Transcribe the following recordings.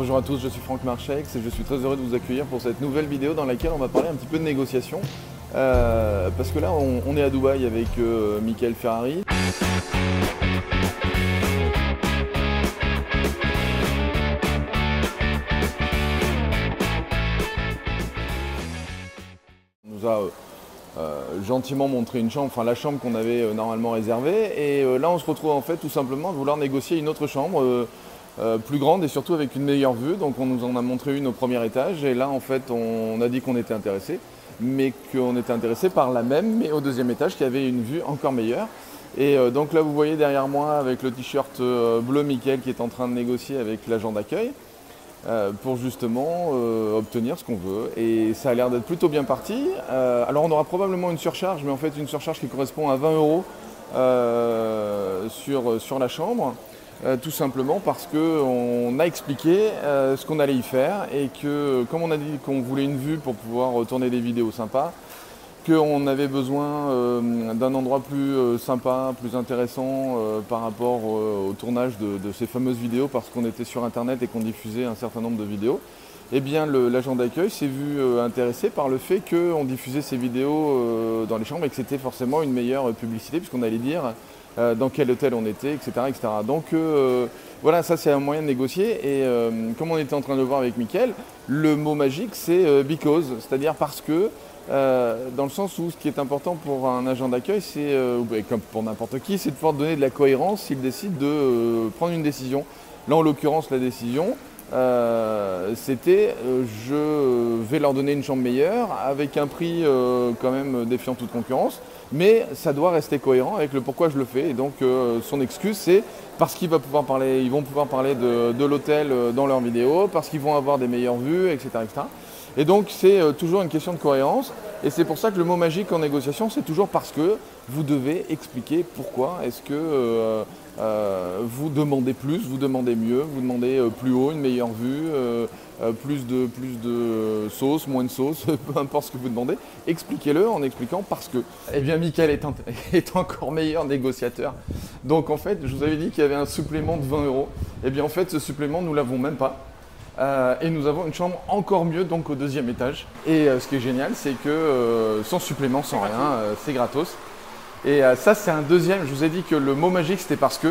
Bonjour à tous, je suis Franck Marchex et je suis très heureux de vous accueillir pour cette nouvelle vidéo dans laquelle on va parler un petit peu de négociation. Euh, parce que là, on, est à Dubaï avec euh, Michael Ferrari. On nous a euh, euh, gentiment montré une chambre, enfin la chambre qu'on avait normalement réservée. Et là, on se retrouve en fait tout simplement à vouloir négocier une autre chambre. Euh, plus grande et surtout avec une meilleure vue. Donc on nous en a montré une au premier étage et là en fait on a dit qu'on était intéressé, mais qu'on était intéressé par la même, mais au deuxième étage qui avait une vue encore meilleure. Et euh, donc là vous voyez derrière moi avec le t-shirt euh, bleu Michael qui est en train de négocier avec l'agent d'accueil pour justement obtenir ce qu'on veut. Et ça a l'air d'être plutôt bien parti. Alors on aura probablement une surcharge, mais en fait une surcharge qui correspond à 20 euros sur, sur la chambre. Euh, tout simplement parce qu'on a expliqué euh, ce qu'on allait y faire et que comme on a dit qu'on voulait une vue pour pouvoir tourner des vidéos sympas, qu'on avait besoin euh, d'un endroit plus sympa, plus intéressant par rapport au tournage de, ces fameuses vidéos parce qu'on était sur internet et qu'on diffusait un certain nombre de vidéos. Eh bien, l'agent d'accueil s'est vu intéressé par le fait qu'on diffusait ces vidéos dans les chambres et que c'était forcément une meilleure publicité puisqu'on allait dire euh, dans quel hôtel on était, etc. etc. Donc euh, voilà, ça c'est un moyen de négocier. Et euh, comme on était en train de le voir avec Mickaël, le mot magique c'est because, c'est-à-dire parce que, dans le sens où ce qui est important pour un agent d'accueil, c'est, ben, comme pour n'importe qui, c'est de pouvoir donner de la cohérence s'il décide de prendre une décision. Là en l'occurrence, la décision, euh, c'était euh, je vais leur donner une chambre meilleure avec un prix euh, quand même défiant toute concurrence, mais ça doit rester cohérent avec le pourquoi je le fais. Et donc son excuse c'est parce qu'ils vont pouvoir parler, ils vont pouvoir parler de, de l'hôtel dans leurs vidéos, parce qu'ils vont avoir des meilleures vues, etc. etc. Et donc c'est euh, toujours une question de cohérence. Et c'est pour ça que le mot magique en négociation, c'est toujours parce que vous devez expliquer pourquoi est-ce que euh, euh, vous demandez plus, vous demandez mieux, vous demandez plus haut, une meilleure vue, plus de, plus de sauce, moins de sauce, peu importe ce que vous demandez. Expliquez-le en expliquant parce que. Eh bien, Michael est encore meilleur négociateur. Donc en fait, je vous avais dit qu'il y avait un supplément de 20 euros. Eh bien en fait, ce supplément, nous l'avons même pas. Euh, et nous avons une chambre encore mieux, donc au deuxième étage. Et euh, ce qui est génial, c'est que euh, sans supplément, sans rien, euh, c'est gratos. Et euh, ça, c'est un deuxième. Je vous ai dit que le mot magique, c'était parce que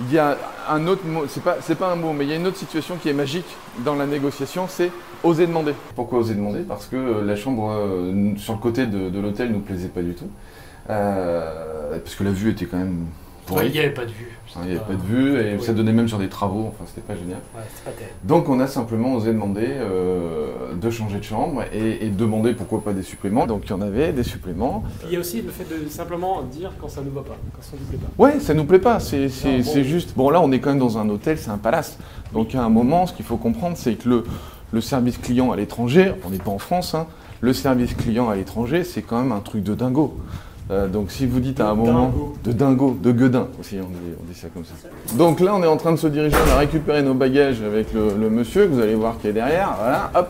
il y a un autre mot. C'est pas, c'est pas un mot, mais il y a une autre situation qui est magique dans la négociation, c'est oser demander. Pourquoi oser demander? Parce que la chambre euh, sur le côté de, de l'hôtel nous plaisait pas du tout, Euh, parce que la vue était quand même Il n'y avait pas de vue. Il n'y avait pas de vue et Oui. ça donnait même sur des travaux. Enfin, c'était pas génial. Ouais, pas. Donc on a simplement osé demander euh, de changer de chambre et, et demander pourquoi pas des suppléments. Donc il y en avait des suppléments. Il y a aussi le fait de simplement dire quand ça ne va pas, quand ça ne nous plaît pas. Ouais, ça nous plaît pas. C'est bon. juste. Bon là on est quand même dans un hôtel, c'est un palace. Donc à un moment, ce qu'il faut comprendre, c'est que le, le service client à l'étranger, on n'est pas en France, hein, le service client à l'étranger, c'est quand même un truc de dingo. Euh, donc si vous dites à un moment dingo. de dingo, de gueudin aussi, on dit, on dit ça comme ça. Donc là, on est en train de se diriger, on a récupéré nos bagages avec le, le monsieur que vous allez voir qui est derrière. Voilà, hop.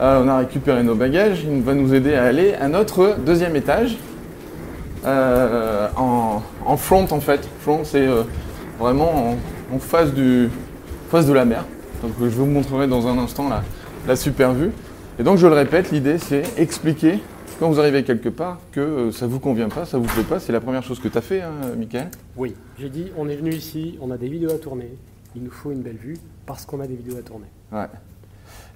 Euh, on a récupéré nos bagages. Il va nous aider à aller à notre deuxième étage. Euh, en, en front en fait. Front, c'est vraiment en, en face, du, face de la mer. Donc je vous montrerai dans un instant la, la super vue. Et donc je le répète, l'idée c'est expliquer quand vous arrivez quelque part que euh, ça vous convient pas, ça vous plaît pas. C'est la première chose que tu as fait, hein, Michael? Oui, j'ai dit on est venu ici, on a des vidéos à tourner, il nous faut une belle vue parce qu'on a des vidéos à tourner. Ouais.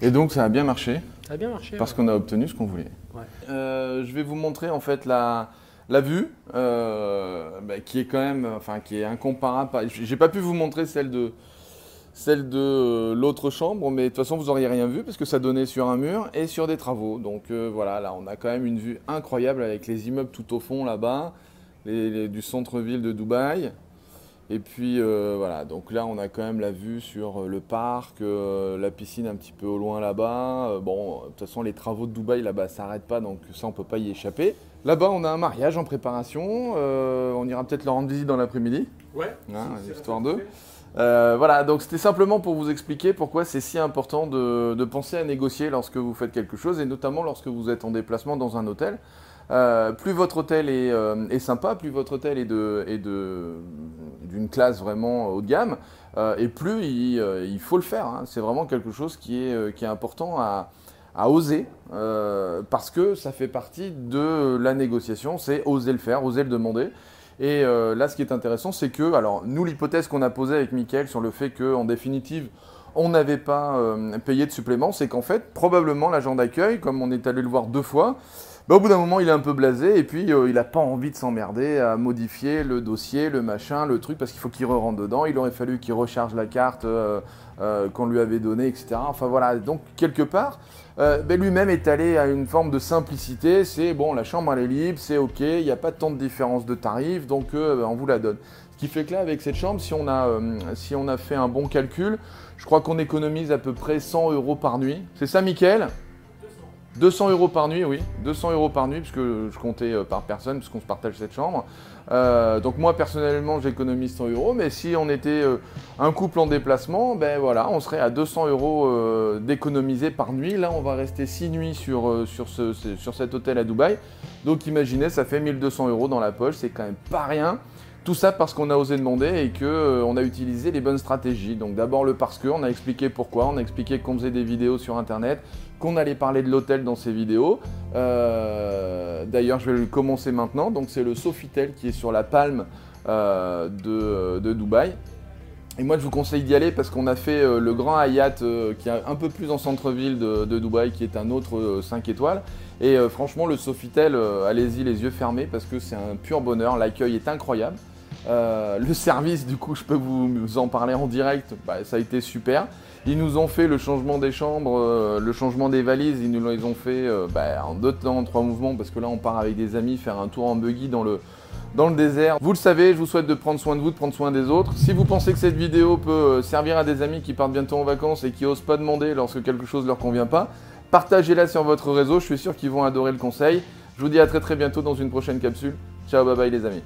Et donc ça a bien marché? Ça a bien marché. parce ouais. qu'on a obtenu ce qu'on voulait. Ouais. Euh, je vais vous montrer en fait la, la vue euh, bah, qui est quand même, enfin qui est incomparable. J'ai pas pu vous montrer celle de celle de euh, l'autre chambre, mais de toute façon vous auriez rien vu parce que ça donnait sur un mur et sur des travaux. Donc euh, voilà, là on a quand même une vue incroyable avec les immeubles tout au fond là-bas, les- les- du centre-ville de Dubaï. Et puis euh, voilà, donc là on a quand même la vue sur le parc, euh, la piscine un petit peu au loin là-bas. Bon, de toute façon les travaux de Dubaï là-bas s'arrêtent pas, donc ça on peut pas y échapper. Là-bas on a un mariage en préparation, on ira peut-être leur rendre visite dans l'après-midi. Ouais. Hein, histoire d'eux. Euh, voilà, donc c'était simplement pour vous expliquer pourquoi c'est si important de, penser à négocier lorsque vous faites quelque chose, et notamment lorsque vous êtes en déplacement dans un hôtel. Euh, plus votre hôtel est, euh, est, sympa, plus votre hôtel est d'une de, de, classe vraiment haut de gamme, et plus il, il, faut le faire. Hein. C'est vraiment quelque chose qui est, qui est important à, à oser, parce que ça fait partie de la négociation, c'est oser le faire, oser le demander. Et là, ce qui est intéressant, c'est que, alors, nous, l'hypothèse qu'on a posée avec Mickaël sur le fait qu'en définitive, on n'avait pas payé de supplément, c'est qu'en fait, probablement l'agent d'accueil, comme on est allé le voir deux fois, bah, au bout d'un moment, il est un peu blasé et puis euh, il n'a pas envie de s'emmerder à modifier le dossier, le machin, le truc, parce qu'il faut qu'il re rentre dedans. Il aurait fallu qu'il recharge la carte euh, euh, qu'on lui avait donnée, etc. Enfin voilà, donc quelque part, ben, lui-même est allé à une forme de simplicité. C'est bon, la chambre elle est libre, c'est ok, il n'y a pas tant de différence de tarifs, donc ben, on vous la donne. Ce qui fait que là, avec cette chambre, si on a, si on a fait un bon calcul, je crois qu'on économise à peu près 100 euros par nuit. C'est ça, Mickaël 200 euros par nuit, oui, 200 euros par nuit, puisque je comptais euh, par personne, puisqu'on se partage cette chambre. Euh, donc moi personnellement j'économise 100 euros, mais si on était euh, un couple en déplacement, ben voilà, on serait à 200 euros d'économiser par nuit. Là on va rester 6 nuits sur, sur cet hôtel à Dubaï. Donc imaginez, ça fait 1200 euros dans la poche, c'est quand même pas rien. Tout ça parce qu'on a osé demander et qu'on a utilisé les bonnes stratégies. Donc d'abord le parce que, on a expliqué pourquoi, on a expliqué qu'on faisait des vidéos sur internet, qu'on allait parler de l'hôtel dans ces vidéos. Euh, d'ailleurs, je vais commencer maintenant. Donc, c'est le Sofitel qui est sur la palme euh, de, Dubaï. Et moi, je vous conseille d'y aller parce qu'on a fait euh, le Grand Hayat qui est un peu plus en centre-ville de, de, Dubaï, qui est un autre 5 étoiles. Et franchement, le Sofitel, allez-y les yeux fermés parce que c'est un pur bonheur. L'accueil est incroyable. Le service, du coup, je peux vous en parler en direct. Bah, ça a été super. Ils nous ont fait le changement des chambres, euh, le changement des valises, ils nous les ont fait euh, bah, en deux temps, en trois mouvements, parce que là on part avec des amis faire un tour en buggy dans le, désert. Vous le savez, je vous souhaite de prendre soin de vous, de prendre soin des autres. Si vous pensez que cette vidéo peut euh, servir à des amis qui partent bientôt en vacances et qui osent pas demander lorsque quelque chose leur convient pas, partagez-la sur votre réseau, je suis sûr qu'ils vont adorer le conseil. Je vous dis à très très bientôt dans une prochaine capsule. Ciao, bye bye les amis.